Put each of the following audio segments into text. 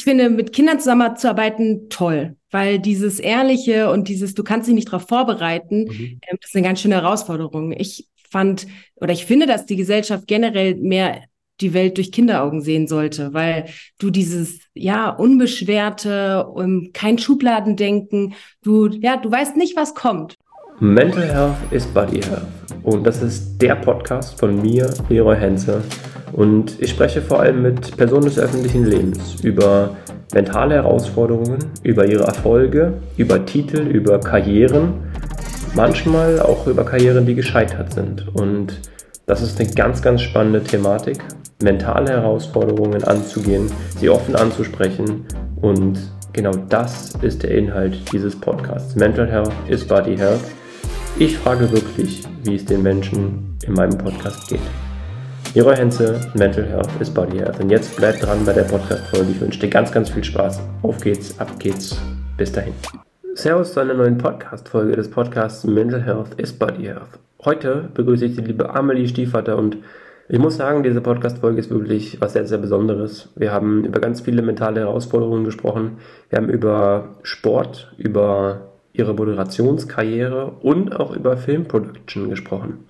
ich finde, mit Kindern zusammenzuarbeiten toll, weil dieses Ehrliche und dieses, du kannst dich nicht darauf vorbereiten, mhm. äh, das ist eine ganz schöne Herausforderung. Ich fand oder ich finde, dass die Gesellschaft generell mehr die Welt durch Kinderaugen sehen sollte, weil du dieses ja unbeschwerte, um, kein Schubladendenken, du ja, du weißt nicht, was kommt. Mental Health ist Body Health und das ist der Podcast von mir, Leroy Henze und ich spreche vor allem mit Personen des öffentlichen Lebens über mentale Herausforderungen, über ihre Erfolge, über Titel, über Karrieren, manchmal auch über Karrieren, die gescheitert sind und das ist eine ganz, ganz spannende Thematik mentale Herausforderungen anzugehen, sie offen anzusprechen und genau das ist der Inhalt dieses Podcasts. Mental Health is Body Health. Ich frage wirklich, wie es den Menschen in meinem Podcast geht. Leroy Henze, Mental Health is Body Health. Und jetzt bleibt dran bei der Podcast-Folge. Ich wünsche dir ganz, ganz viel Spaß. Auf geht's, ab geht's. Bis dahin. Servus zu einer neuen Podcast-Folge des Podcasts Mental Health is Body Health. Heute begrüße ich die liebe Amelie Stiefvater und ich muss sagen, diese Podcast-Folge ist wirklich was sehr, sehr Besonderes. Wir haben über ganz viele mentale Herausforderungen gesprochen. Wir haben über Sport, über ihre Moderationskarriere und auch über Filmproduction gesprochen.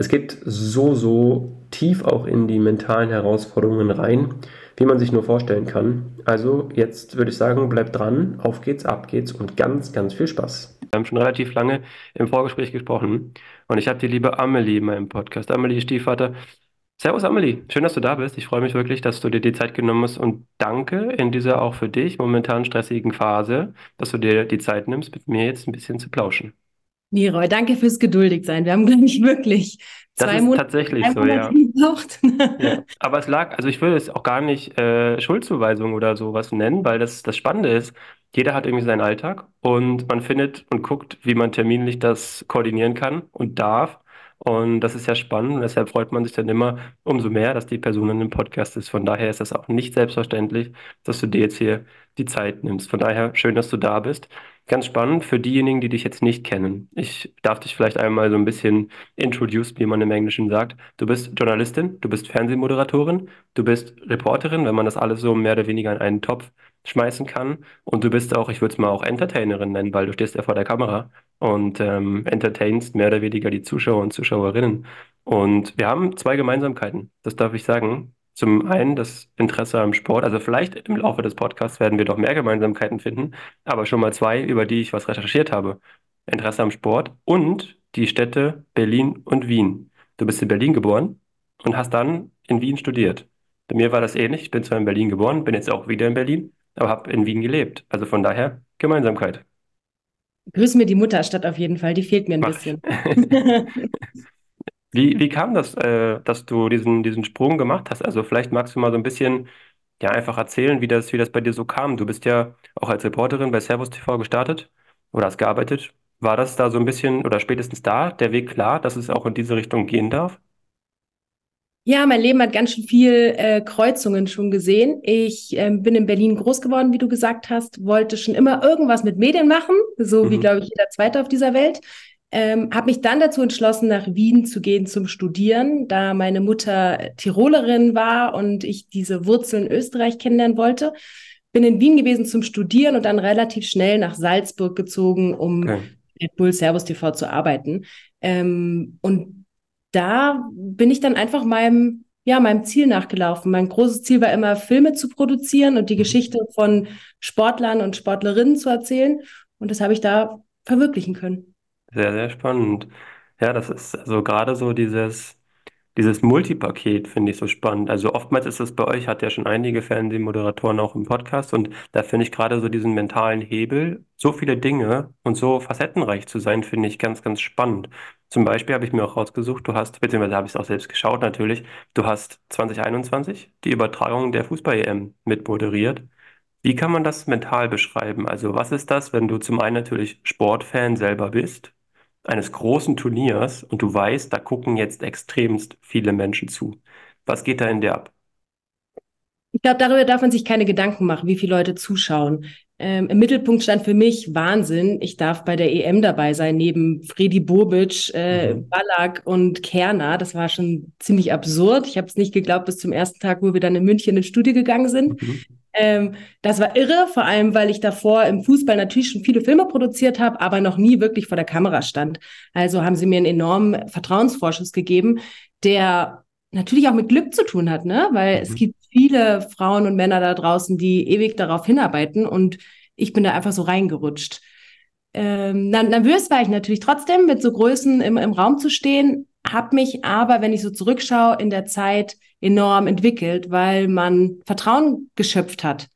Es geht so, so tief auch in die mentalen Herausforderungen rein, wie man sich nur vorstellen kann. Also jetzt würde ich sagen, bleibt dran, auf geht's, ab geht's und ganz, ganz viel Spaß. Wir haben schon relativ lange im Vorgespräch gesprochen und ich habe die liebe Amelie in meinem Podcast. Amelie Stiefvater. Servus Amelie, schön, dass du da bist. Ich freue mich wirklich, dass du dir die Zeit genommen hast und danke in dieser auch für dich momentan stressigen Phase, dass du dir die Zeit nimmst, mit mir jetzt ein bisschen zu plauschen. Leroy, danke fürs Geduldigsein. Wir haben, glaube ich, wirklich das zwei ist Monate tatsächlich so, ja. gebraucht. ja. Aber es lag, also ich würde es auch gar nicht äh, Schuldzuweisung oder sowas nennen, weil das, das Spannende ist, jeder hat irgendwie seinen Alltag und man findet und guckt, wie man terminlich das koordinieren kann und darf. Und das ist ja spannend und deshalb freut man sich dann immer umso mehr, dass die Person in dem Podcast ist. Von daher ist das auch nicht selbstverständlich, dass du dir jetzt hier die Zeit nimmst. Von daher schön, dass du da bist. Ganz spannend für diejenigen, die dich jetzt nicht kennen. Ich darf dich vielleicht einmal so ein bisschen introduce, wie man im Englischen sagt. Du bist Journalistin, du bist Fernsehmoderatorin, du bist Reporterin, wenn man das alles so mehr oder weniger in einen Topf schmeißen kann. Und du bist auch, ich würde es mal auch Entertainerin nennen, weil du stehst ja vor der Kamera und ähm, entertainst mehr oder weniger die Zuschauer und Zuschauerinnen. Und wir haben zwei Gemeinsamkeiten, das darf ich sagen. Zum einen das Interesse am Sport, also vielleicht im Laufe des Podcasts werden wir doch mehr Gemeinsamkeiten finden, aber schon mal zwei, über die ich was recherchiert habe. Interesse am Sport und die Städte Berlin und Wien. Du bist in Berlin geboren und hast dann in Wien studiert. Bei mir war das ähnlich. Ich bin zwar in Berlin geboren, bin jetzt auch wieder in Berlin, aber habe in Wien gelebt. Also von daher Gemeinsamkeit. Grüß mir die Mutterstadt auf jeden Fall, die fehlt mir ein Mach bisschen. Wie, wie kam das, äh, dass du diesen, diesen Sprung gemacht hast? Also vielleicht magst du mal so ein bisschen ja, einfach erzählen, wie das, wie das bei dir so kam. Du bist ja auch als Reporterin bei Servus TV gestartet oder hast gearbeitet. War das da so ein bisschen oder spätestens da der Weg klar, dass es auch in diese Richtung gehen darf? Ja, mein Leben hat ganz schön viel äh, Kreuzungen schon gesehen. Ich ähm, bin in Berlin groß geworden, wie du gesagt hast, wollte schon immer irgendwas mit Medien machen, so mhm. wie, glaube ich, jeder Zweite auf dieser Welt. Ähm, habe mich dann dazu entschlossen, nach Wien zu gehen zum Studieren, da meine Mutter Tirolerin war und ich diese Wurzeln Österreich kennenlernen wollte. Bin in Wien gewesen zum Studieren und dann relativ schnell nach Salzburg gezogen, um okay. Red Bull Servus TV zu arbeiten. Ähm, und da bin ich dann einfach meinem, ja, meinem Ziel nachgelaufen. Mein großes Ziel war immer, Filme zu produzieren und die mhm. Geschichte von Sportlern und Sportlerinnen zu erzählen. Und das habe ich da verwirklichen können. Sehr, sehr spannend. Ja, das ist also gerade so dieses, dieses Multipaket finde ich so spannend. Also oftmals ist es bei euch, hat ja schon einige Fernsehmoderatoren auch im Podcast und da finde ich gerade so diesen mentalen Hebel, so viele Dinge und so facettenreich zu sein, finde ich ganz, ganz spannend. Zum Beispiel habe ich mir auch rausgesucht, du hast, beziehungsweise habe ich es auch selbst geschaut natürlich, du hast 2021 die Übertragung der Fußball-EM mitmoderiert. Wie kann man das mental beschreiben? Also was ist das, wenn du zum einen natürlich Sportfan selber bist eines großen Turniers und du weißt, da gucken jetzt extremst viele Menschen zu. Was geht da in dir ab? Ich glaube, darüber darf man sich keine Gedanken machen, wie viele Leute zuschauen. Ähm, Im Mittelpunkt stand für mich Wahnsinn. Ich darf bei der EM dabei sein, neben Fredi Bobic, äh, mhm. Ballack und Kerner. Das war schon ziemlich absurd. Ich habe es nicht geglaubt bis zum ersten Tag, wo wir dann in München ins Studio gegangen sind. Mhm. Ähm, das war irre, vor allem, weil ich davor im Fußball natürlich schon viele Filme produziert habe, aber noch nie wirklich vor der Kamera stand. Also haben sie mir einen enormen Vertrauensvorschuss gegeben, der natürlich auch mit Glück zu tun hat, ne? Weil mhm. es gibt viele Frauen und Männer da draußen, die ewig darauf hinarbeiten und ich bin da einfach so reingerutscht. Ähm, nervös war ich natürlich trotzdem, mit so Größen im, im Raum zu stehen, habe mich aber, wenn ich so zurückschaue, in der Zeit enorm entwickelt, weil man Vertrauen geschöpft hat.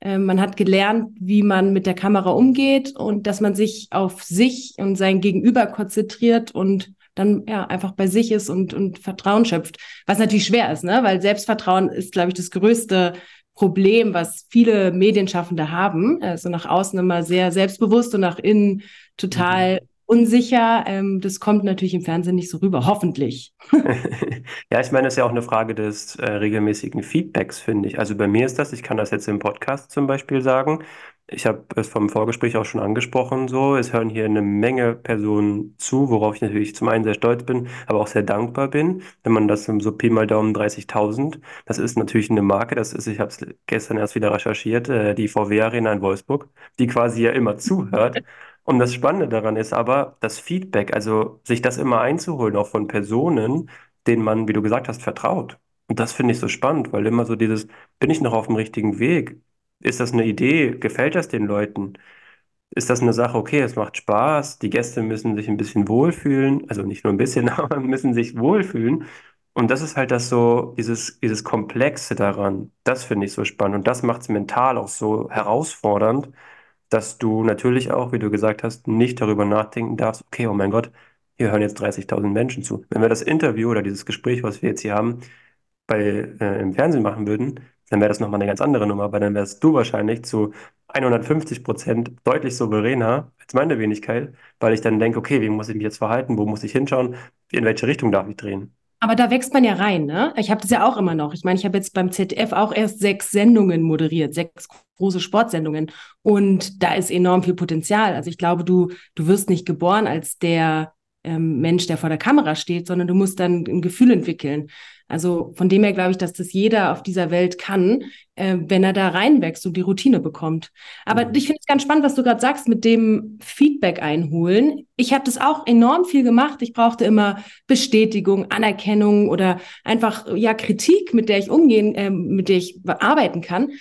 Ähm, man hat gelernt, wie man mit der Kamera umgeht und dass man sich auf sich und sein Gegenüber konzentriert und dann ja einfach bei sich ist und, und Vertrauen schöpft. Was natürlich schwer ist, ne? Weil Selbstvertrauen ist, glaube ich, das größte Problem, was viele Medienschaffende haben. Also nach außen immer sehr selbstbewusst und nach innen total mhm. Unsicher. Ähm, das kommt natürlich im Fernsehen nicht so rüber, hoffentlich. ja, ich meine, es ist ja auch eine Frage des äh, regelmäßigen Feedbacks, finde ich. Also bei mir ist das, ich kann das jetzt im Podcast zum Beispiel sagen, ich habe es vom Vorgespräch auch schon angesprochen, so. Es hören hier eine Menge Personen zu, worauf ich natürlich zum einen sehr stolz bin, aber auch sehr dankbar bin. Wenn man das so Pi mal Daumen 30.000, das ist natürlich eine Marke. Das ist, ich habe es gestern erst wieder recherchiert, äh, die VW Arena in Wolfsburg, die quasi ja immer zuhört. Und das Spannende daran ist aber das Feedback, also sich das immer einzuholen, auch von Personen, denen man, wie du gesagt hast, vertraut. Und das finde ich so spannend, weil immer so dieses, bin ich noch auf dem richtigen Weg? Ist das eine Idee? Gefällt das den Leuten? Ist das eine Sache, okay, es macht Spaß, die Gäste müssen sich ein bisschen wohlfühlen, also nicht nur ein bisschen, aber müssen sich wohlfühlen. Und das ist halt das so, dieses, dieses Komplexe daran, das finde ich so spannend. Und das macht es mental auch so herausfordernd, dass du natürlich auch, wie du gesagt hast, nicht darüber nachdenken darfst, okay, oh mein Gott, hier hören jetzt 30.000 Menschen zu. Wenn wir das Interview oder dieses Gespräch, was wir jetzt hier haben, bei, äh, im Fernsehen machen würden, dann wäre das nochmal eine ganz andere Nummer, weil dann wärst du wahrscheinlich zu 150 Prozent deutlich souveräner als meine Wenigkeit, weil ich dann denke, okay, wie muss ich mich jetzt verhalten, wo muss ich hinschauen, in welche Richtung darf ich drehen? Aber da wächst man ja rein, ne? Ich habe das ja auch immer noch. Ich meine, ich habe jetzt beim ZDF auch erst sechs Sendungen moderiert, sechs große Sportsendungen. Und da ist enorm viel Potenzial. Also ich glaube, du, du wirst nicht geboren als der ähm, Mensch, der vor der Kamera steht, sondern du musst dann ein Gefühl entwickeln. Also von dem her glaube ich, dass das jeder auf dieser Welt kann, äh, wenn er da reinwächst und die Routine bekommt. Aber mhm. ich finde es ganz spannend, was du gerade sagst mit dem Feedback einholen. Ich habe das auch enorm viel gemacht. Ich brauchte immer Bestätigung, Anerkennung oder einfach ja Kritik, mit der ich umgehen, äh, mit der ich arbeiten kann.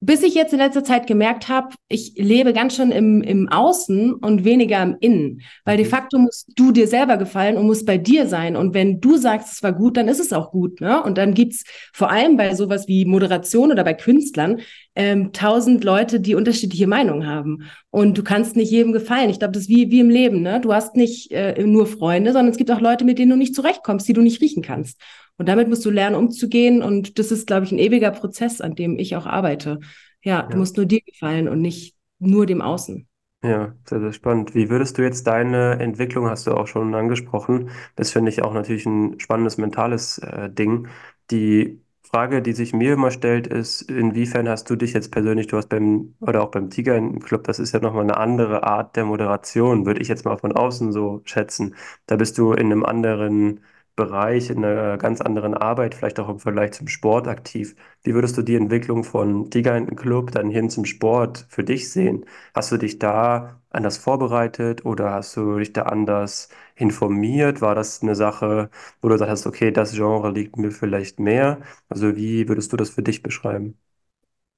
Bis ich jetzt in letzter Zeit gemerkt habe, ich lebe ganz schön im, im Außen und weniger im Innen. Weil de facto musst du dir selber gefallen und musst bei dir sein. Und wenn du sagst, es war gut, dann ist es auch gut. Ne? Und dann gibt's vor allem bei sowas wie Moderation oder bei Künstlern ähm, tausend Leute, die unterschiedliche Meinungen haben. Und du kannst nicht jedem gefallen. Ich glaube, das ist wie, wie im Leben. Ne? Du hast nicht äh, nur Freunde, sondern es gibt auch Leute, mit denen du nicht zurechtkommst, die du nicht riechen kannst. Und damit musst du lernen, umzugehen. Und das ist, glaube ich, ein ewiger Prozess, an dem ich auch arbeite. Ja, du musst nur dir gefallen und nicht nur dem Außen. Ja, sehr, sehr spannend. Wie würdest du jetzt deine Entwicklung, hast du auch schon angesprochen, das finde ich auch natürlich ein spannendes mentales äh, Ding. Die Frage, die sich mir immer stellt, ist, inwiefern hast du dich jetzt persönlich, du hast beim, oder auch beim Tiger im Club, das ist ja nochmal eine andere Art der Moderation, würde ich jetzt mal von außen so schätzen. Da bist du in einem anderen Bereich, in einer ganz anderen Arbeit, vielleicht auch im Vergleich zum Sport aktiv. Wie würdest du die Entwicklung von Tiger Club dann hin zum Sport für dich sehen? Hast du dich da anders vorbereitet oder hast du dich da anders informiert? War das eine Sache, wo du gesagt hast, okay, das Genre liegt mir vielleicht mehr? Also wie würdest du das für dich beschreiben?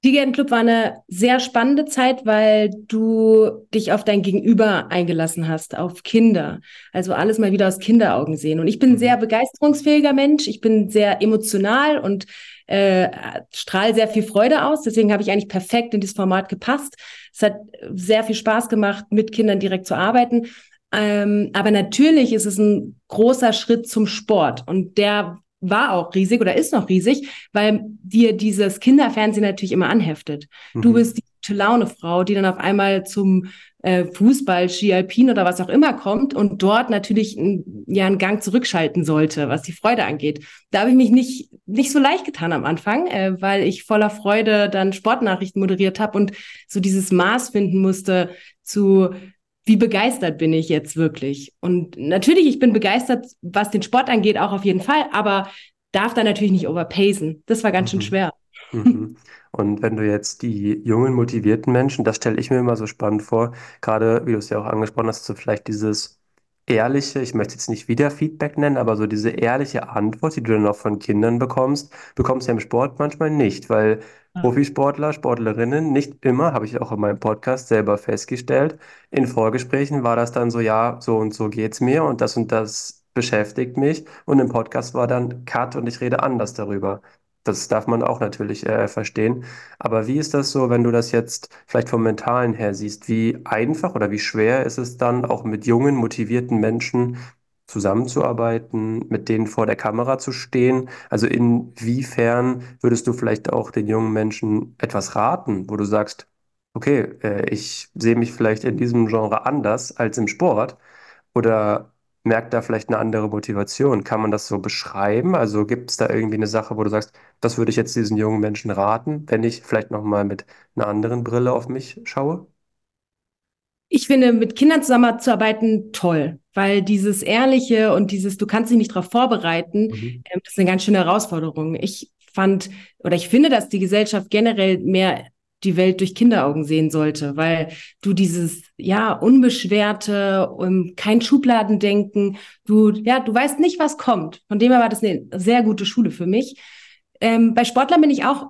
Tigerenclub war eine sehr spannende Zeit, weil du dich auf dein Gegenüber eingelassen hast, auf Kinder. Also alles mal wieder aus Kinderaugen sehen. Und ich bin ein sehr mhm. begeisterungsfähiger Mensch. Ich bin sehr emotional und äh, strahle sehr viel Freude aus. Deswegen habe ich eigentlich perfekt in dieses Format gepasst. Es hat sehr viel Spaß gemacht, mit Kindern direkt zu arbeiten. Ähm, aber natürlich ist es ein großer Schritt zum Sport. Und der war auch riesig oder ist noch riesig, weil dir dieses Kinderfernsehen natürlich immer anheftet. Mhm. Du bist die gute Laune Frau, die dann auf einmal zum äh, Fußball, Ski Alpin oder was auch immer kommt und dort natürlich ein, ja einen Gang zurückschalten sollte, was die Freude angeht. Da habe ich mich nicht nicht so leicht getan am Anfang, äh, weil ich voller Freude dann Sportnachrichten moderiert habe und so dieses Maß finden musste zu wie begeistert bin ich jetzt wirklich? Und natürlich, ich bin begeistert, was den Sport angeht, auch auf jeden Fall, aber darf da natürlich nicht overpacen. Das war ganz mhm. schön schwer. Mhm. Und wenn du jetzt die jungen, motivierten Menschen, das stelle ich mir immer so spannend vor, gerade wie du es ja auch angesprochen hast, so vielleicht dieses ehrliche, ich möchte jetzt nicht wieder Feedback nennen, aber so diese ehrliche Antwort, die du dann auch von Kindern bekommst, bekommst du ja im Sport manchmal nicht, weil Profisportler, Sportlerinnen, nicht immer, habe ich auch in meinem Podcast selber festgestellt, in Vorgesprächen war das dann so, ja, so und so geht's mir und das und das beschäftigt mich und im Podcast war dann Cut und ich rede anders darüber. Das darf man auch natürlich äh, verstehen. Aber wie ist das so, wenn du das jetzt vielleicht vom Mentalen her siehst? Wie einfach oder wie schwer ist es dann, auch mit jungen, motivierten Menschen zusammenzuarbeiten, mit denen vor der Kamera zu stehen? Also inwiefern würdest du vielleicht auch den jungen Menschen etwas raten, wo du sagst, okay, äh, ich sehe mich vielleicht in diesem Genre anders als im Sport oder merkt da vielleicht eine andere Motivation? Kann man das so beschreiben? Also gibt es da irgendwie eine Sache, wo du sagst, das würde ich jetzt diesen jungen Menschen raten, wenn ich vielleicht nochmal mit einer anderen Brille auf mich schaue? Ich finde, mit Kindern zusammenzuarbeiten toll, weil dieses Ehrliche und dieses, du kannst dich nicht darauf vorbereiten, mhm. äh, das ist eine ganz schöne Herausforderung. Ich fand oder ich finde, dass die Gesellschaft generell mehr die Welt durch Kinderaugen sehen sollte, weil du dieses ja unbeschwerte, um, kein Schubladendenken, du ja du weißt nicht, was kommt. Von dem her war das eine sehr gute Schule für mich. Ähm, bei Sportlern bin ich auch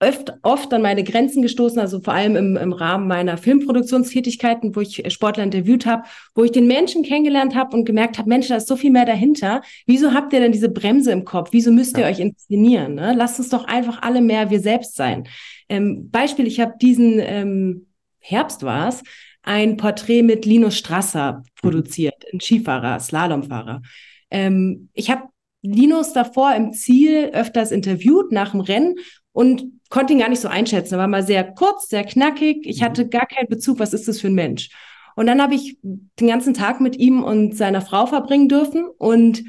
oft, oft an meine Grenzen gestoßen, also vor allem im, im Rahmen meiner Filmproduktionstätigkeiten, wo ich Sportler interviewt habe, wo ich den Menschen kennengelernt habe und gemerkt habe, Mensch, da ist so viel mehr dahinter. Wieso habt ihr denn diese Bremse im Kopf? Wieso müsst ihr euch inszenieren? Ne? Lasst uns doch einfach alle mehr wir selbst sein. Ähm, Beispiel, ich habe diesen ähm, Herbst war es, ein Porträt mit Linus Strasser produziert, ein Skifahrer, Slalomfahrer. Ähm, ich habe Linus davor im Ziel öfters interviewt nach dem Rennen und konnte ihn gar nicht so einschätzen. Er war mal sehr kurz, sehr knackig. Ich hatte mhm. gar keinen Bezug, was ist das für ein Mensch? Und dann habe ich den ganzen Tag mit ihm und seiner Frau verbringen dürfen und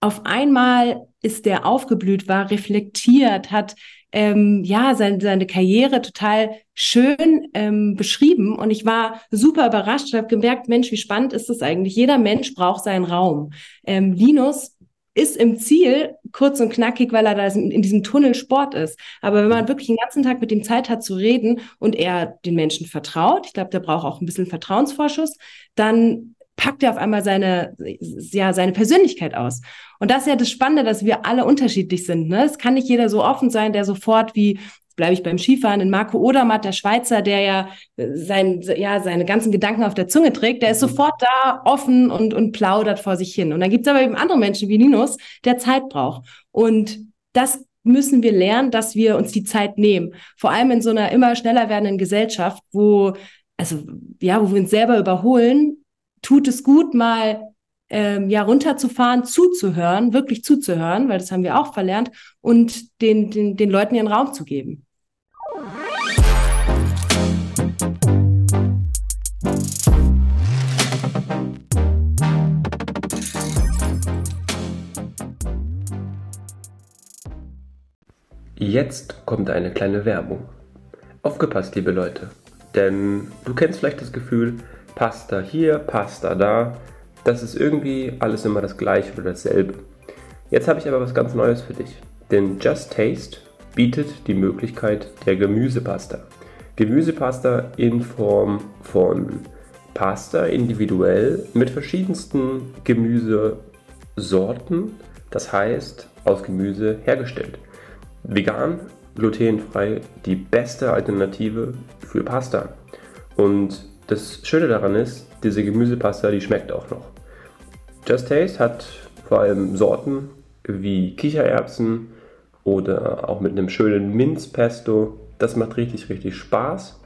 auf einmal ist der aufgeblüht, war reflektiert, hat ähm, ja seine, seine Karriere total schön ähm, beschrieben und ich war super überrascht und habe gemerkt, Mensch, wie spannend ist das eigentlich? Jeder Mensch braucht seinen Raum. Ähm, Linus ist im Ziel kurz und knackig, weil er da in diesem Tunnel Sport ist. Aber wenn man wirklich den ganzen Tag mit ihm Zeit hat zu reden und er den Menschen vertraut, ich glaube, der braucht auch ein bisschen Vertrauensvorschuss, dann packt er auf einmal seine, ja, seine Persönlichkeit aus. Und das ist ja das Spannende, dass wir alle unterschiedlich sind. Ne? Es kann nicht jeder so offen sein, der sofort wie bleibe ich beim Skifahren, in Marco Odermatt, der Schweizer, der ja, äh, sein, ja seine ganzen Gedanken auf der Zunge trägt, der ist mhm. sofort da offen und, und plaudert vor sich hin. Und dann gibt es aber eben andere Menschen wie Linus, der Zeit braucht. Und das müssen wir lernen, dass wir uns die Zeit nehmen. Vor allem in so einer immer schneller werdenden Gesellschaft, wo, also, ja, wo wir uns selber überholen, tut es gut, mal ähm, ja runterzufahren, zuzuhören, wirklich zuzuhören, weil das haben wir auch verlernt, und den, den, den Leuten ihren Raum zu geben. Jetzt kommt eine kleine Werbung. Aufgepasst, liebe Leute. Denn du kennst vielleicht das Gefühl, Pasta hier, Pasta da. Das ist irgendwie alles immer das gleiche oder dasselbe. Jetzt habe ich aber was ganz Neues für dich. Denn Just Taste bietet die Möglichkeit der Gemüsepasta. Gemüsepasta in Form von Pasta individuell mit verschiedensten Gemüsesorten, das heißt aus Gemüse hergestellt. Vegan, glutenfrei, die beste Alternative für Pasta. Und das Schöne daran ist, diese Gemüsepasta, die schmeckt auch noch. Just Taste hat vor allem Sorten wie Kichererbsen oder auch mit einem schönen Minzpesto. Das macht richtig, richtig Spaß.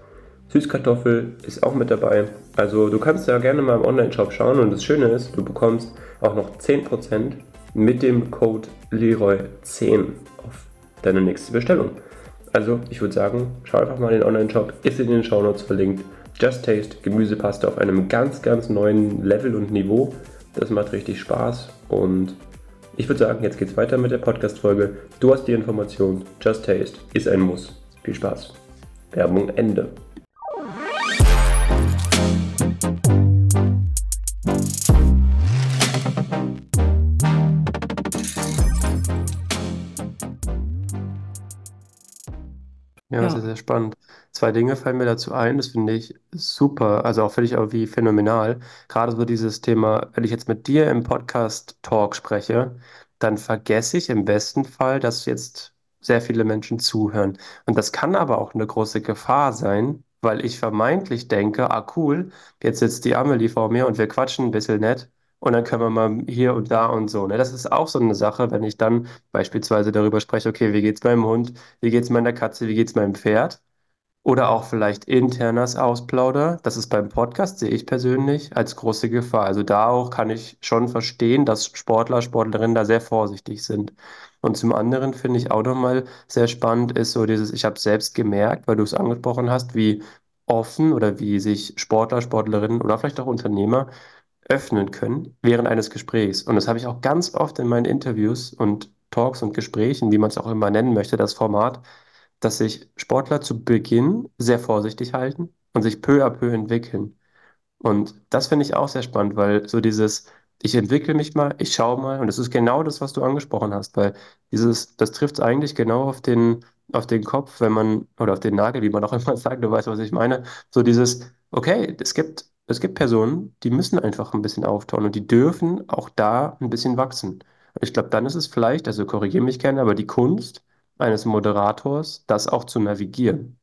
Süßkartoffel ist auch mit dabei. Also du kannst ja gerne mal im Online-Shop schauen und das Schöne ist, du bekommst auch noch 10% mit dem Code Leroy10 auf deine nächste Bestellung. Also ich würde sagen, schau einfach mal in den Online-Shop, ist in den Shownotes verlinkt. Just Taste Gemüsepaste auf einem ganz, ganz neuen Level und Niveau. Das macht richtig Spaß und ich würde sagen, jetzt geht's weiter mit der Podcast-Folge. Du hast die Information. Just Taste ist ein Muss. Viel Spaß. Werbung Ende. sehr, sehr spannend. Zwei Dinge fallen mir dazu ein, das finde ich super, also auch finde ich auch wie phänomenal. Gerade so dieses Thema, wenn ich jetzt mit dir im Podcast-Talk spreche, dann vergesse ich im besten Fall, dass jetzt sehr viele Menschen zuhören. Und das kann aber auch eine große Gefahr sein, weil ich vermeintlich denke, ah cool, jetzt sitzt die Amelie vor mir und wir quatschen ein bisschen nett. Und dann können wir mal hier und da und so. Ne? Das ist auch so eine Sache, wenn ich dann beispielsweise darüber spreche, okay, wie geht's meinem Hund, wie geht's meiner Katze, wie geht's meinem Pferd? Oder auch vielleicht internes Ausplauder. Das ist beim Podcast, sehe ich persönlich, als große Gefahr. Also da auch kann ich schon verstehen, dass Sportler, Sportlerinnen da sehr vorsichtig sind. Und zum anderen finde ich auch nochmal sehr spannend ist so dieses, ich habe selbst gemerkt, weil du es angesprochen hast, wie offen oder wie sich Sportler, Sportlerinnen oder vielleicht auch Unternehmer öffnen können während eines Gesprächs. Und das habe ich auch ganz oft in meinen Interviews und Talks und Gesprächen, wie man es auch immer nennen möchte, das Format, dass sich Sportler zu Beginn sehr vorsichtig halten und sich peu à peu entwickeln. Und das finde ich auch sehr spannend, weil so dieses, ich entwickle mich mal, ich schaue mal, und das ist genau das, was du angesprochen hast, weil dieses, das trifft eigentlich genau auf den, auf den Kopf, wenn man, oder auf den Nagel, wie man auch immer sagt, du weißt, was ich meine, so dieses, okay, es gibt, es gibt Personen, die müssen einfach ein bisschen auftauen und die dürfen auch da ein bisschen wachsen. Ich glaube, dann ist es vielleicht, also korrigiere mich gerne, aber die Kunst eines Moderators, das auch zu navigieren.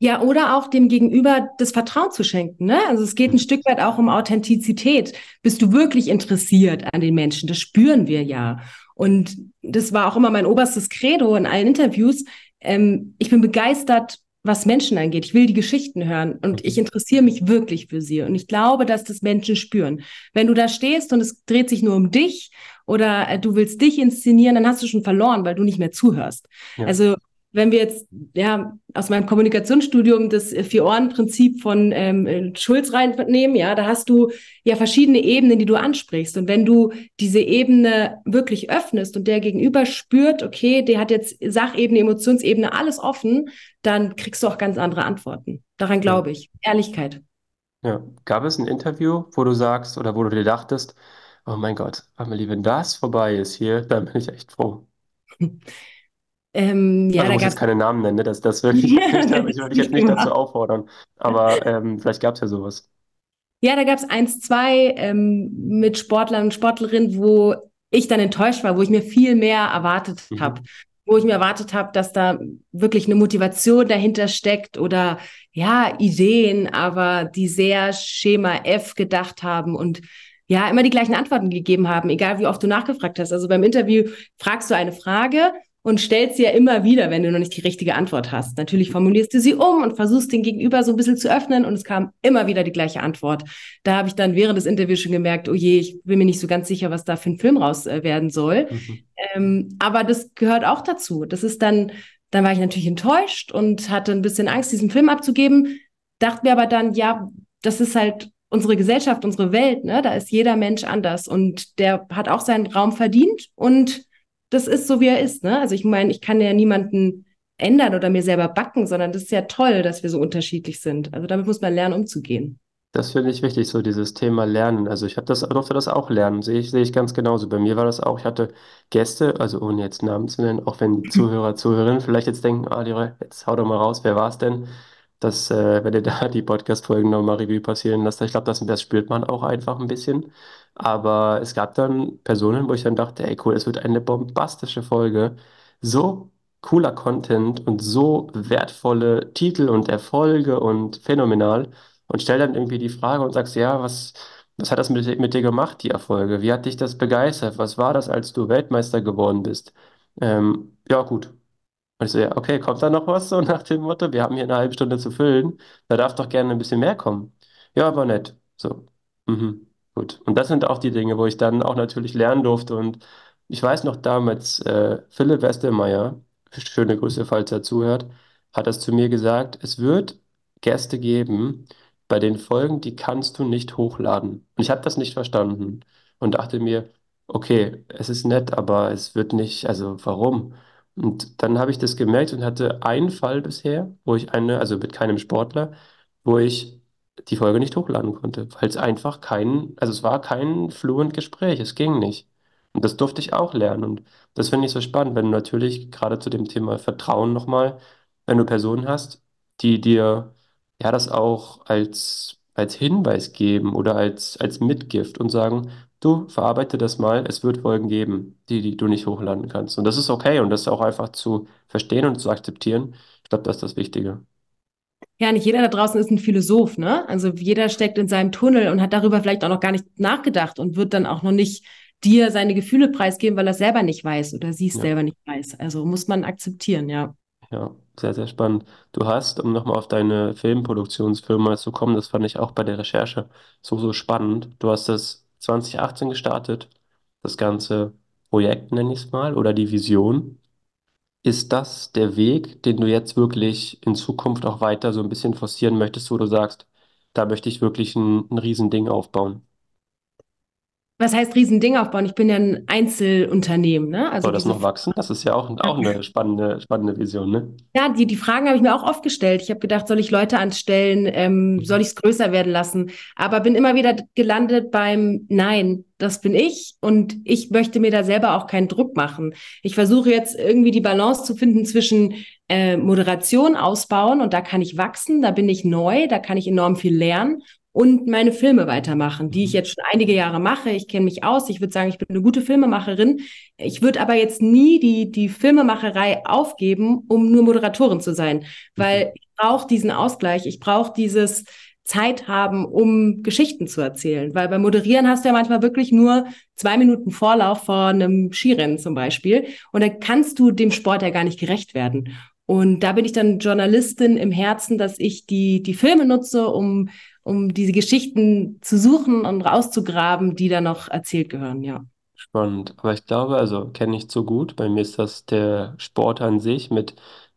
Ja, oder auch dem Gegenüber das Vertrauen zu schenken. Ne? Also es geht ein Stück weit auch um Authentizität. Bist du wirklich interessiert an den Menschen? Das spüren wir ja. Und das war auch immer mein oberstes Credo in allen Interviews. Ähm, ich bin begeistert, was Menschen angeht. Ich will die Geschichten hören und ich interessiere mich wirklich für sie. Und ich glaube, dass das Menschen spüren. Wenn du da stehst und es dreht sich nur um dich oder äh, du willst dich inszenieren, dann hast du schon verloren, weil du nicht mehr zuhörst. Ja. Also wenn wir jetzt ja aus meinem Kommunikationsstudium das Vier-Ohren-Prinzip von ähm, Schulz reinnehmen, ja, da hast du ja verschiedene Ebenen, die du ansprichst. Und wenn du diese Ebene wirklich öffnest und der Gegenüber spürt, okay, der hat jetzt Sachebene, Emotionsebene, alles offen, dann kriegst du auch ganz andere Antworten. Daran glaube ich. Ehrlichkeit. Ja. Gab es ein Interview, wo du sagst oder wo du dir dachtest, oh mein Gott, Amelie, wenn das vorbei ist hier, dann bin ich echt froh. Ähm, ja, also da muss jetzt keine Namen nennen, ne? das, das würde ich, nicht, ich würde jetzt nicht dazu auffordern. Aber ähm, vielleicht gab es ja sowas. Ja, da gab es eins, zwei ähm, mit Sportlern und Sportlerinnen, wo ich dann enttäuscht war, wo ich mir viel mehr erwartet mhm. habe. Wo ich mir erwartet habe, dass da wirklich eine Motivation dahinter steckt oder ja, Ideen, aber die sehr Schema F gedacht haben und ja, immer die gleichen Antworten gegeben haben, egal wie oft du nachgefragt hast. Also beim Interview fragst du eine Frage und stellst sie ja immer wieder, wenn du noch nicht die richtige Antwort hast. Natürlich formulierst du sie um und versuchst den Gegenüber so ein bisschen zu öffnen und es kam immer wieder die gleiche Antwort. Da habe ich dann während des Interviews schon gemerkt, oh je, ich bin mir nicht so ganz sicher, was da für ein Film raus äh, werden soll. Mhm. Ähm, aber das gehört auch dazu. Das ist dann, dann war ich natürlich enttäuscht und hatte ein bisschen Angst, diesen Film abzugeben. Dachte mir aber dann, ja, das ist halt unsere Gesellschaft, unsere Welt, ne? Da ist jeder Mensch anders und der hat auch seinen Raum verdient und das ist so, wie er ist. Ne? Also ich meine, ich kann ja niemanden ändern oder mir selber backen, sondern das ist ja toll, dass wir so unterschiedlich sind. Also damit muss man lernen, umzugehen. Das finde ich wichtig, so dieses Thema Lernen. Also ich habe das, durfte das auch lernen, sehe ich, sehe ich ganz genauso. Bei mir war das auch, ich hatte Gäste, also ohne jetzt Namen zu nennen, auch wenn die Zuhörer, Zuhörerinnen vielleicht jetzt denken, ah, Leroy, jetzt hau doch mal raus, wer war es denn? dass, äh, wenn ihr da die Podcast-Folgen nochmal Revue passieren lasst, ich glaube, das, das spürt man auch einfach ein bisschen. Aber es gab dann Personen, wo ich dann dachte, ey cool, es wird eine bombastische Folge. So cooler Content und so wertvolle Titel und Erfolge und phänomenal. Und stell dann irgendwie die Frage und sagst, ja, was, was hat das mit, mit dir gemacht, die Erfolge? Wie hat dich das begeistert? Was war das, als du Weltmeister geworden bist? Ähm, ja, gut. Und ich so, ja, okay, kommt da noch was so nach dem Motto, wir haben hier eine halbe Stunde zu füllen, da darf doch gerne ein bisschen mehr kommen. Ja, aber nett. So, mhm, gut. Und das sind auch die Dinge, wo ich dann auch natürlich lernen durfte. Und ich weiß noch damals, äh, Philipp Westermeier, schöne Grüße, falls er zuhört, hat das zu mir gesagt, es wird Gäste geben, bei den Folgen, die kannst du nicht hochladen. Und ich habe das nicht verstanden und dachte mir, okay, es ist nett, aber es wird nicht, also warum? Und dann habe ich das gemerkt und hatte einen Fall bisher, wo ich eine, also mit keinem Sportler, wo ich die Folge nicht hochladen konnte, weil es einfach kein, also es war kein fluent Gespräch, es ging nicht. Und das durfte ich auch lernen. Und das finde ich so spannend, wenn du natürlich gerade zu dem Thema Vertrauen nochmal, wenn du Personen hast, die dir ja das auch als, als Hinweis geben oder als, als Mitgift und sagen, du verarbeite das mal, es wird Folgen geben, die, die du nicht hochladen kannst. Und das ist okay und das auch einfach zu verstehen und zu akzeptieren. Ich glaube, das ist das Wichtige. Ja, nicht jeder da draußen ist ein Philosoph, ne? Also jeder steckt in seinem Tunnel und hat darüber vielleicht auch noch gar nicht nachgedacht und wird dann auch noch nicht dir seine Gefühle preisgeben, weil er es selber nicht weiß oder sie es ja. selber nicht weiß. Also muss man akzeptieren, ja. Ja, sehr, sehr spannend. Du hast, um nochmal auf deine Filmproduktionsfirma zu kommen, das fand ich auch bei der Recherche so, so spannend. Du hast das 2018 gestartet, das ganze Projekt nenne ich es mal, oder die Vision. Ist das der Weg, den du jetzt wirklich in Zukunft auch weiter so ein bisschen forcieren möchtest, wo du sagst, da möchte ich wirklich ein, ein Riesending aufbauen? Was heißt Riesending aufbauen? Ich bin ja ein Einzelunternehmen. Ne? Also Soll das noch wachsen? Das ist ja auch, auch eine spannende, spannende Vision, ne? Ja, die, die Fragen habe ich mir auch oft gestellt. Ich habe gedacht, soll ich Leute anstellen? Ähm, mhm. soll ich es größer werden lassen? Aber bin immer wieder gelandet beim Nein, das bin ich und ich möchte mir da selber auch keinen Druck machen. Ich versuche jetzt irgendwie die Balance zu finden zwischen äh, Moderation ausbauen und da kann ich wachsen, da bin ich neu, da kann ich enorm viel lernen und meine Filme weitermachen, die ich mhm. jetzt schon einige Jahre mache. Ich kenne mich aus. Ich würde sagen, ich bin eine gute Filmemacherin. Ich würde aber jetzt nie die, die Filmemacherei aufgeben, um nur Moderatorin zu sein, weil mhm. ich brauche diesen Ausgleich. Ich brauche dieses Zeit haben, um Geschichten zu erzählen. Weil beim Moderieren hast du ja manchmal wirklich nur zwei Minuten Vorlauf vor einem Skirennen zum Beispiel. Und da kannst du dem Sport ja gar nicht gerecht werden. Und da bin ich dann Journalistin im Herzen, dass ich die, die Filme nutze, um um diese Geschichten zu suchen und rauszugraben, die da noch erzählt gehören, ja. Spannend. Aber ich glaube, also kenne ich so gut. Bei mir ist das der Sport an sich, mit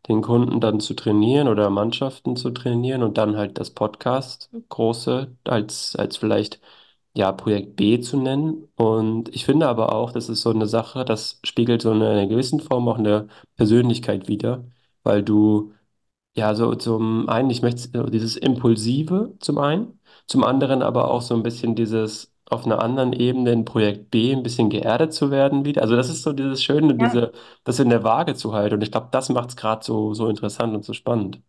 den Kunden dann zu trainieren oder Mannschaften zu trainieren und dann halt das Podcast große als, als vielleicht ja, Projekt B zu nennen. Und ich finde aber auch, das ist so eine Sache, das spiegelt so in einer gewissen Form auch eine Persönlichkeit wider, weil du ja, so zum einen, ich möchte so dieses Impulsive zum einen, zum anderen aber auch so ein bisschen dieses auf einer anderen Ebene in Projekt B ein bisschen geerdet zu werden wieder. Also das ist so dieses Schöne, Ja. diese, das in der Waage zu halten. Und ich glaube, das macht es gerade so, so interessant und so spannend.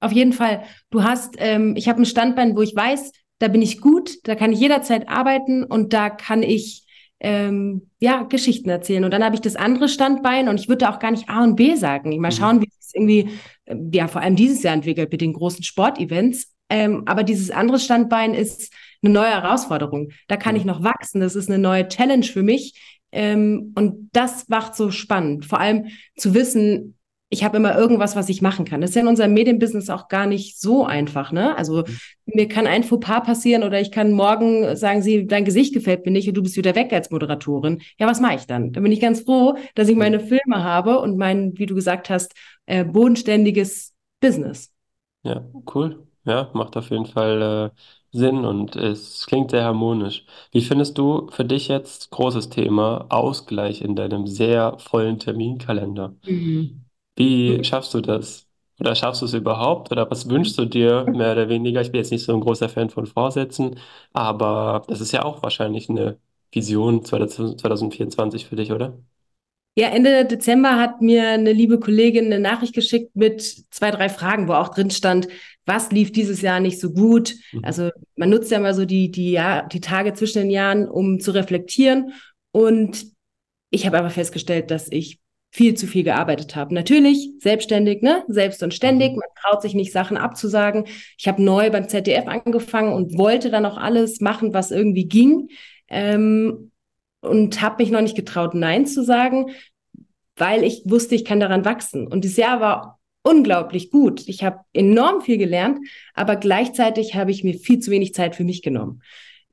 Auf jeden Fall. Du hast, ähm, ich habe ein Standbein, wo ich weiß, da bin ich gut, da kann ich jederzeit arbeiten und da kann ich ähm, ja, Geschichten erzählen. Und dann habe ich das andere Standbein und ich würde auch gar nicht A und B sagen. Ich mal mhm. schauen, wie irgendwie, äh, ja, vor allem dieses Jahr entwickelt mit den großen Sportevents. Ähm, aber dieses andere Standbein ist eine neue Herausforderung. Da kann ich noch wachsen. Das ist eine neue Challenge für mich. Ähm, und das macht so spannend. Vor allem zu wissen, ich habe immer irgendwas, was ich machen kann. Das ist ja in unserem Medienbusiness auch gar nicht so einfach. Ne? Also mhm. mir kann ein Fauxpas passieren oder ich kann morgen sagen sie, dein Gesicht gefällt mir nicht und du bist wieder weg als Moderatorin. Ja, was mache ich dann? Dann bin ich ganz froh, dass ich meine Filme habe und mein, wie du gesagt hast, äh, bodenständiges Business. Ja, cool. Ja, macht auf jeden Fall äh, Sinn und es klingt sehr harmonisch. Wie findest du für dich jetzt großes Thema Ausgleich in deinem sehr vollen Terminkalender? Mhm. Wie schaffst du das? Oder schaffst du es überhaupt? Oder was wünschst du dir mehr oder weniger? Ich bin jetzt nicht so ein großer Fan von Vorsätzen, aber das ist ja auch wahrscheinlich eine Vision 2024 für dich, oder? Ja, Ende Dezember hat mir eine liebe Kollegin eine Nachricht geschickt mit zwei, drei Fragen, wo auch drin stand, was lief dieses Jahr nicht so gut. Mhm. Also man nutzt ja mal so die, die, ja, die Tage zwischen den Jahren, um zu reflektieren. Und ich habe aber festgestellt, dass ich viel zu viel gearbeitet habe. Natürlich selbstständig, ne? Selbst und ständig. Mhm. Man traut sich nicht, Sachen abzusagen. Ich habe neu beim ZDF angefangen und wollte dann auch alles machen, was irgendwie ging. Ähm, und habe mich noch nicht getraut, Nein zu sagen, weil ich wusste, ich kann daran wachsen. Und dieses Jahr war unglaublich gut. Ich habe enorm viel gelernt, aber gleichzeitig habe ich mir viel zu wenig Zeit für mich genommen.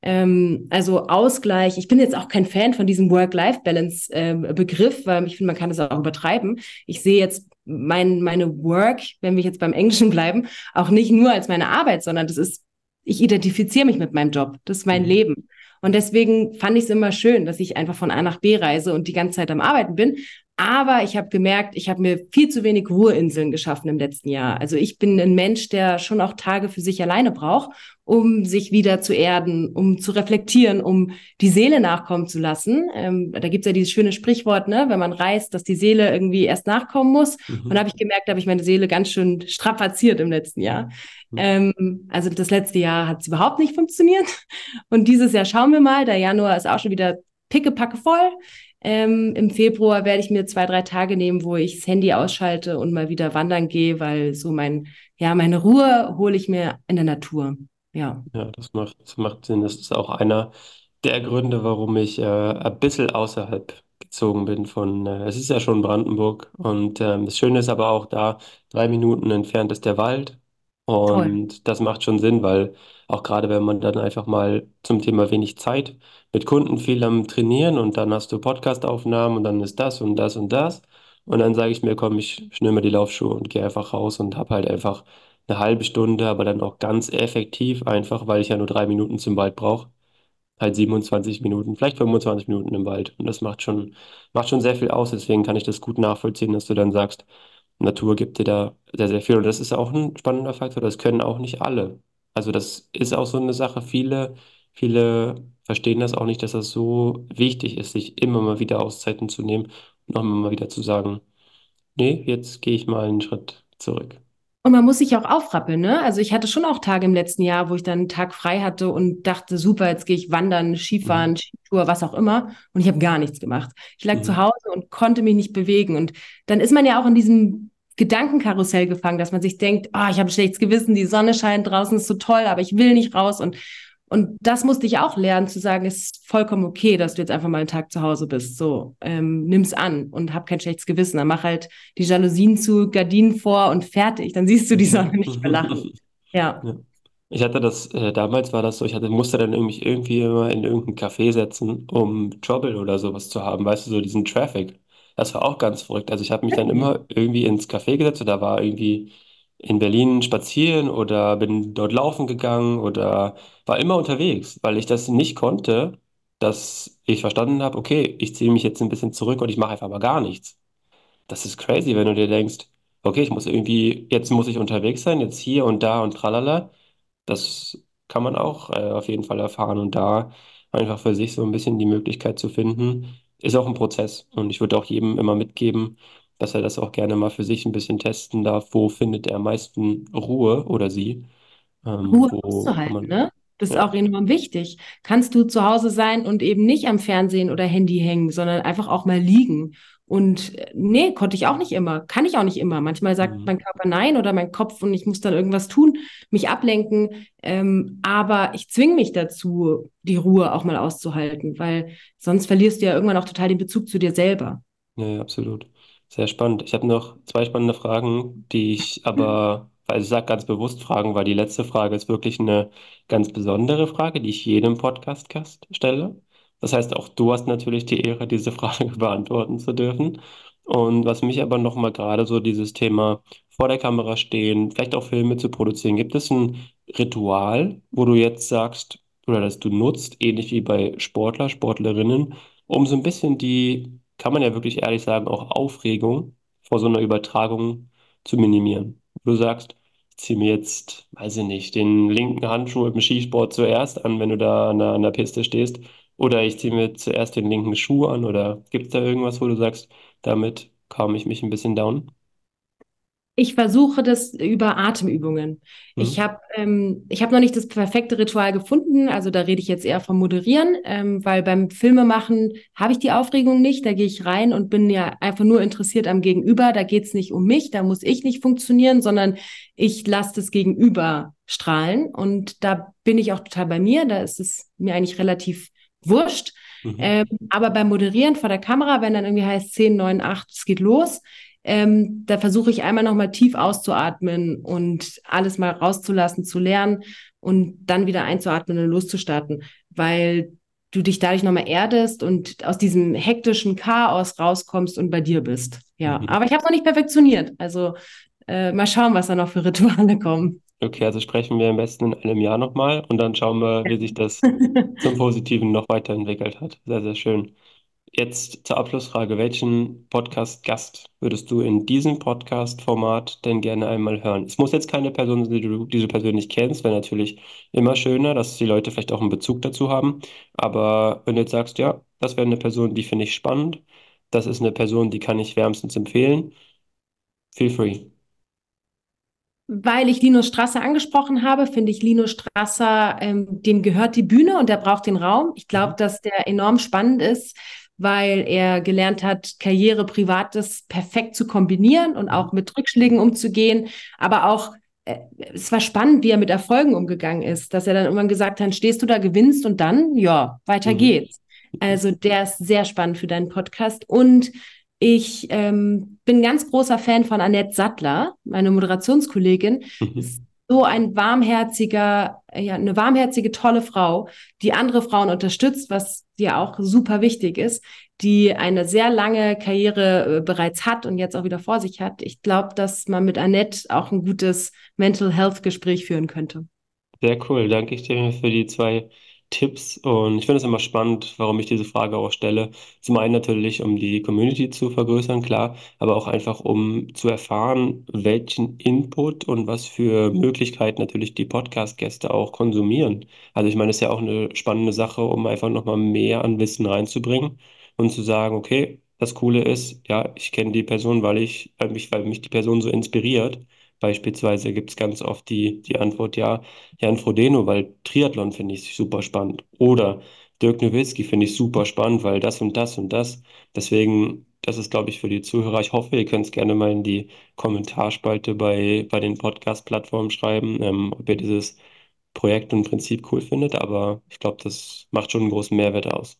Ähm, also Ausgleich. Ich bin jetzt auch kein Fan von diesem Work-Life-Balance-Begriff, ähm, weil ich finde, man kann das auch übertreiben. Ich sehe jetzt mein, meine Work, wenn wir jetzt beim Englischen bleiben, auch nicht nur als meine Arbeit, sondern das ist, ich identifiziere mich mit meinem Job. Das ist mein mhm. Leben. Und deswegen fand ich es immer schön, dass ich einfach von A nach B reise und die ganze Zeit am Arbeiten bin. Aber ich habe gemerkt, ich habe mir viel zu wenig Ruheinseln geschaffen im letzten Jahr. Also ich bin ein Mensch, der schon auch Tage für sich alleine braucht, um sich wieder zu erden, um zu reflektieren, um die Seele nachkommen zu lassen. Ähm, da gibt's ja dieses schöne Sprichwort, ne, wenn man reist, dass die Seele irgendwie erst nachkommen muss. Mhm. Und da habe ich gemerkt, da habe ich meine Seele ganz schön strapaziert im letzten Jahr. Mhm. Ähm, also das letzte Jahr hat es überhaupt nicht funktioniert. Und dieses Jahr schauen wir mal. Der Januar ist auch schon wieder pickepacke voll. Ähm, Im Februar werde ich mir zwei, drei Tage nehmen, wo ich das Handy ausschalte und mal wieder wandern gehe, weil so mein, ja, meine Ruhe hole ich mir in der Natur. Ja. Ja, das macht, das macht Sinn. Das ist auch einer der Gründe, warum ich äh, ein bisschen außerhalb gezogen bin von, äh, es ist ja schon Brandenburg und ähm, das Schöne ist aber auch da, drei Minuten entfernt ist der Wald und Toll. das macht schon Sinn, weil auch gerade wenn man dann einfach mal zum Thema wenig Zeit mit Kunden viel am Trainieren und dann hast du Podcastaufnahmen und dann ist das und das und das. Und dann sage ich mir, komm, ich schnür mir die Laufschuhe und gehe einfach raus und habe halt einfach eine halbe Stunde, aber dann auch ganz effektiv, einfach weil ich ja nur drei Minuten zum Wald brauche. Halt 27 Minuten, vielleicht 25 Minuten im Wald. Und das macht schon, macht schon sehr viel aus. Deswegen kann ich das gut nachvollziehen, dass du dann sagst, Natur gibt dir da sehr, sehr viel. Und das ist auch ein spannender Faktor, das können auch nicht alle. Also das ist auch so eine Sache, viele, viele verstehen das auch nicht, dass das so wichtig ist, sich immer mal wieder Auszeiten zu nehmen und auch immer mal wieder zu sagen, nee, jetzt gehe ich mal einen Schritt zurück. Und man muss sich auch aufrappeln, ne? Also ich hatte schon auch Tage im letzten Jahr, wo ich dann einen Tag frei hatte und dachte, super, jetzt gehe ich wandern, Skifahren, mhm. Skitour, was auch immer. Und ich habe gar nichts gemacht. Ich lag mhm. zu Hause und konnte mich nicht bewegen. Und dann ist man ja auch in diesem Gedankenkarussell gefangen, dass man sich denkt, ah, oh, ich habe ein schlechtes Gewissen, die Sonne scheint draußen, ist so toll, aber ich will nicht raus. Und und das musste ich auch lernen, zu sagen, es ist vollkommen okay, dass du jetzt einfach mal einen Tag zu Hause bist. So, ähm, nimm's an und hab kein schlechtes Gewissen. Dann mach halt die Jalousien zu, Gardinen vor und fertig. Dann siehst du die Sonne nicht mehr lachen. Ja. ja. Ich hatte das, äh, damals war das so, ich hatte, musste dann irgendwie, irgendwie immer in irgendein Café setzen, um Trouble oder sowas zu haben, weißt du, so diesen Traffic. Das war auch ganz verrückt. Also ich habe mich dann immer irgendwie ins Café gesetzt und da war irgendwie in Berlin spazieren oder bin dort laufen gegangen oder war immer unterwegs, weil ich das nicht konnte, dass ich verstanden habe, okay, ich ziehe mich jetzt ein bisschen zurück und ich mache einfach mal gar nichts. Das ist crazy, wenn du dir denkst, okay, ich muss irgendwie, jetzt muss ich unterwegs sein, jetzt hier und da und tralala. Das kann man auch äh, auf jeden Fall erfahren und da einfach für sich so ein bisschen die Möglichkeit zu finden, ist auch ein Prozess. Und ich würde auch jedem immer mitgeben, dass er das auch gerne mal für sich ein bisschen testen darf, wo findet er am meisten Ruhe oder sie. Ähm, Ruhe auszuhalten, man, ne? Das ist ja. auch enorm wichtig. Kannst du zu Hause sein und eben nicht am Fernsehen oder Handy hängen, sondern einfach auch mal liegen. Und äh, nee, konnte ich auch nicht immer. Kann ich auch nicht immer. Manchmal sagt mhm. mein Körper nein oder mein Kopf und ich muss dann irgendwas tun, mich ablenken. Ähm, aber ich zwinge mich dazu, die Ruhe auch mal auszuhalten, weil sonst verlierst du ja irgendwann auch total den Bezug zu dir selber. Ja absolut. Sehr spannend. Ich habe noch zwei spannende Fragen, die ich aber, also ich sage ganz bewusst Fragen, weil die letzte Frage ist wirklich eine ganz besondere Frage, die ich jedem Podcast-Gast stelle. Das heißt, auch du hast natürlich die Ehre, diese Frage beantworten zu dürfen. Und was mich aber nochmal gerade so dieses Thema vor der Kamera stehen, vielleicht auch Filme zu produzieren, gibt es ein Ritual, wo du jetzt sagst, oder das du nutzt, ähnlich wie bei Sportler, Sportlerinnen, um so ein bisschen die kann man ja wirklich ehrlich sagen, auch Aufregung vor so einer Übertragung zu minimieren. Du sagst, ich ziehe mir jetzt, weiß ich nicht, den linken Handschuh im Skisport zuerst an, wenn du da an der, an der Piste stehst. Oder ich ziehe mir zuerst den linken Schuh an. Oder gibt es da irgendwas, wo du sagst, damit kam ich mich ein bisschen down? Ich versuche das über Atemübungen. Mhm. Ich habe ähm, ich hab noch nicht das perfekte Ritual gefunden. Also da rede ich jetzt eher vom Moderieren, ähm, weil beim Filmemachen habe ich die Aufregung nicht. Da gehe ich rein und bin ja einfach nur interessiert am Gegenüber. Da geht es nicht um mich, da muss ich nicht funktionieren, sondern ich lasse das Gegenüber strahlen. Und da bin ich auch total bei mir. Da ist es mir eigentlich relativ wurscht. Mhm. Ähm, aber beim Moderieren vor der Kamera, wenn dann irgendwie heißt 10, 9, 8, es geht los, ähm, da versuche ich einmal nochmal tief auszuatmen und alles mal rauszulassen, zu lernen und dann wieder einzuatmen und loszustarten, weil du dich dadurch nochmal erdest und aus diesem hektischen Chaos rauskommst und bei dir bist. Ja, mhm. aber ich habe es noch nicht perfektioniert. Also äh, mal schauen, was da noch für Rituale kommen. Okay, also sprechen wir am besten in einem Jahr nochmal und dann schauen wir, wie sich das zum Positiven noch weiterentwickelt hat. Sehr, sehr schön. Jetzt zur Abschlussfrage. Welchen Podcast-Gast würdest du in diesem Podcast-Format denn gerne einmal hören? Es muss jetzt keine Person sein, die du, die du persönlich kennst, wäre natürlich immer schöner, dass die Leute vielleicht auch einen Bezug dazu haben. Aber wenn du jetzt sagst, ja, das wäre eine Person, die finde ich spannend, das ist eine Person, die kann ich wärmstens empfehlen, feel free. Weil ich Lino Strasser angesprochen habe, finde ich Lino Strasser, ähm, dem gehört die Bühne und der braucht den Raum. Ich glaube, mhm. dass der enorm spannend ist, weil er gelernt hat, Karriere, Privates perfekt zu kombinieren und auch mit Rückschlägen umzugehen, aber auch äh, es war spannend, wie er mit Erfolgen umgegangen ist, dass er dann irgendwann gesagt hat, stehst du da, gewinnst und dann, ja, weiter mhm. geht's. Also der ist sehr spannend für deinen Podcast und ich ähm, bin ganz großer Fan von Annette Sattler, meine Moderationskollegin. Mhm. So ein warmherziger, ja, eine warmherzige, tolle Frau, die andere Frauen unterstützt, was ja auch super wichtig ist, die eine sehr lange Karriere äh, bereits hat und jetzt auch wieder vor sich hat. Ich glaube, dass man mit Annette auch ein gutes Mental Health Gespräch führen könnte. Sehr cool. Danke ich dir für die zwei Tipps und ich finde es immer spannend, warum ich diese Frage auch stelle. Zum einen natürlich, um die Community zu vergrößern, klar, aber auch einfach, um zu erfahren, welchen Input und was für Möglichkeiten natürlich die Podcast-Gäste auch konsumieren. Also ich meine, es ist ja auch eine spannende Sache, um einfach nochmal mehr an Wissen reinzubringen und zu sagen, okay, das Coole ist, ja, ich kenne die Person, weil ich, weil mich, weil mich die Person so inspiriert. Beispielsweise gibt es ganz oft die, die Antwort, ja, Jan Frodeno, weil Triathlon finde ich super spannend. Oder Dirk Nowitzki finde ich super spannend, weil das und das und das. Deswegen, das ist, glaube ich, für die Zuhörer. Ich hoffe, ihr könnt es gerne mal in die Kommentarspalte bei, bei den Podcast-Plattformen schreiben, ähm, ob ihr dieses Projekt und Prinzip cool findet. Aber ich glaube, das macht schon einen großen Mehrwert aus.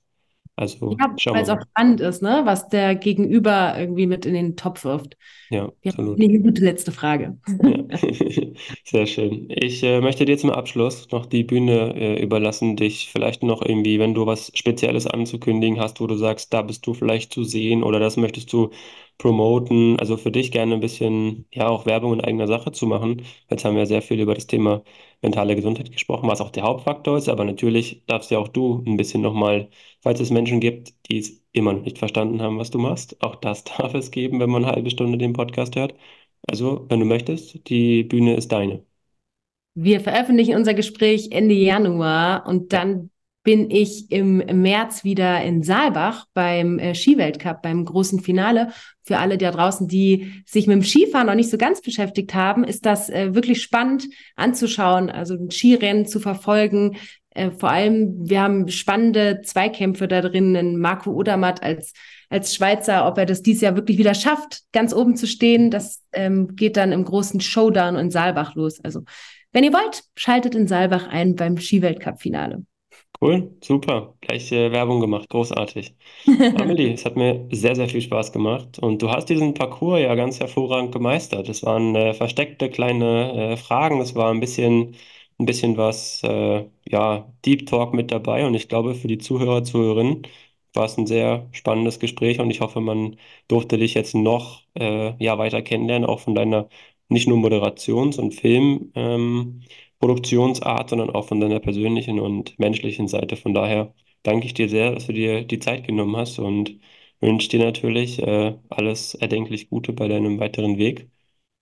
Also, ja, weil es auch spannend ist, ne? was der Gegenüber irgendwie mit in den Topf wirft. Ja, ja absolut. Eine gute letzte Frage. Ja. Sehr schön. Ich äh, möchte dir zum Abschluss noch die Bühne äh, überlassen, dich vielleicht noch irgendwie, wenn du was Spezielles anzukündigen hast, wo du sagst, da bist du vielleicht zu sehen oder das möchtest du promoten, also für dich gerne ein bisschen, ja, auch Werbung in eigener Sache zu machen. Jetzt haben wir sehr viel über das Thema mentale Gesundheit gesprochen, was auch der Hauptfaktor ist, aber natürlich darfst ja auch du ein bisschen nochmal, falls es Menschen gibt, die es immer noch nicht verstanden haben, was du machst, auch das darf es geben, wenn man eine halbe Stunde den Podcast hört. Also, wenn du möchtest, die Bühne ist deine. Wir veröffentlichen unser Gespräch Ende Januar und dann bin ich im März wieder in Saalbach beim äh, Skiweltcup, beim großen Finale. Für alle da draußen, die sich mit dem Skifahren noch nicht so ganz beschäftigt haben, ist das äh, wirklich spannend anzuschauen, also ein Skirennen zu verfolgen. Äh, vor allem, wir haben spannende Zweikämpfe da drin, Marco Odermatt als als Schweizer, ob er das dieses Jahr wirklich wieder schafft, ganz oben zu stehen. Das ähm, geht dann im großen Showdown in Saalbach los. Also, wenn ihr wollt, schaltet in Saalbach ein beim Skiweltcup-Finale. Cool, super. Gleich äh, Werbung gemacht, großartig. Amelie, es hat mir sehr, sehr viel Spaß gemacht und du hast diesen Parcours ja ganz hervorragend gemeistert. Es waren äh, versteckte kleine äh, Fragen, es war ein bisschen, ein bisschen was, äh, ja, Deep Talk mit dabei und ich glaube, für die Zuhörer, Zuhörerinnen war es ein sehr spannendes Gespräch und ich hoffe, man durfte dich jetzt noch äh, ja, weiter kennenlernen, auch von deiner nicht nur Moderations- und Film. Ähm, Produktionsart, sondern auch von deiner persönlichen und menschlichen Seite. Von daher danke ich dir sehr, dass du dir die Zeit genommen hast und wünsche dir natürlich äh, alles erdenklich Gute bei deinem weiteren Weg.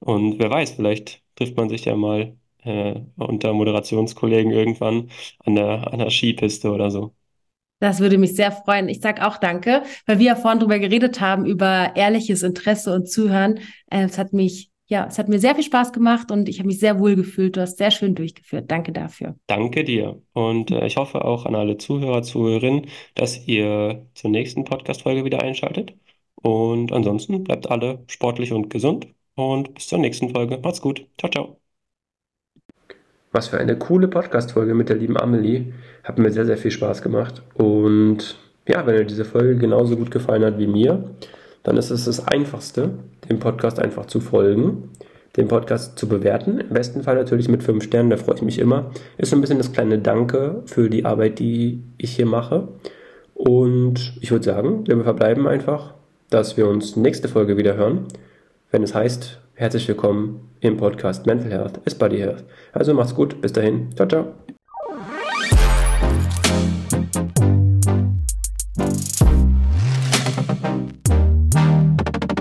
Und wer weiß, vielleicht trifft man sich ja mal äh, unter Moderationskollegen irgendwann an der, an der Skipiste oder so. Das würde mich sehr freuen. Ich sage auch danke, weil wir ja vorhin drüber geredet haben, über ehrliches Interesse und Zuhören. Äh, es hat mich ja, es hat mir sehr viel Spaß gemacht und ich habe mich sehr wohl gefühlt. Du hast sehr schön durchgeführt. Danke dafür. Danke dir. Und äh, ich hoffe auch an alle Zuhörer, Zuhörerinnen, dass ihr zur nächsten Podcast-Folge wieder einschaltet. Und ansonsten bleibt alle sportlich und gesund. Und bis zur nächsten Folge. Macht's gut. Ciao, ciao. Was für eine coole Podcast-Folge mit der lieben Amelie. Hat mir sehr, sehr viel Spaß gemacht. Und ja, wenn dir diese Folge genauso gut gefallen hat wie mir, dann ist es das Einfachste, dem Podcast einfach zu folgen, den Podcast zu bewerten. Im besten Fall natürlich mit fünf Sternen, da freue ich mich immer. Ist so ein bisschen das kleine Danke für die Arbeit, die ich hier mache. Und ich würde sagen, wir verbleiben einfach, dass wir uns nächste Folge wieder hören, wenn es heißt, herzlich willkommen im Podcast Mental Health is Body Health. Also macht's gut, bis dahin, ciao, ciao.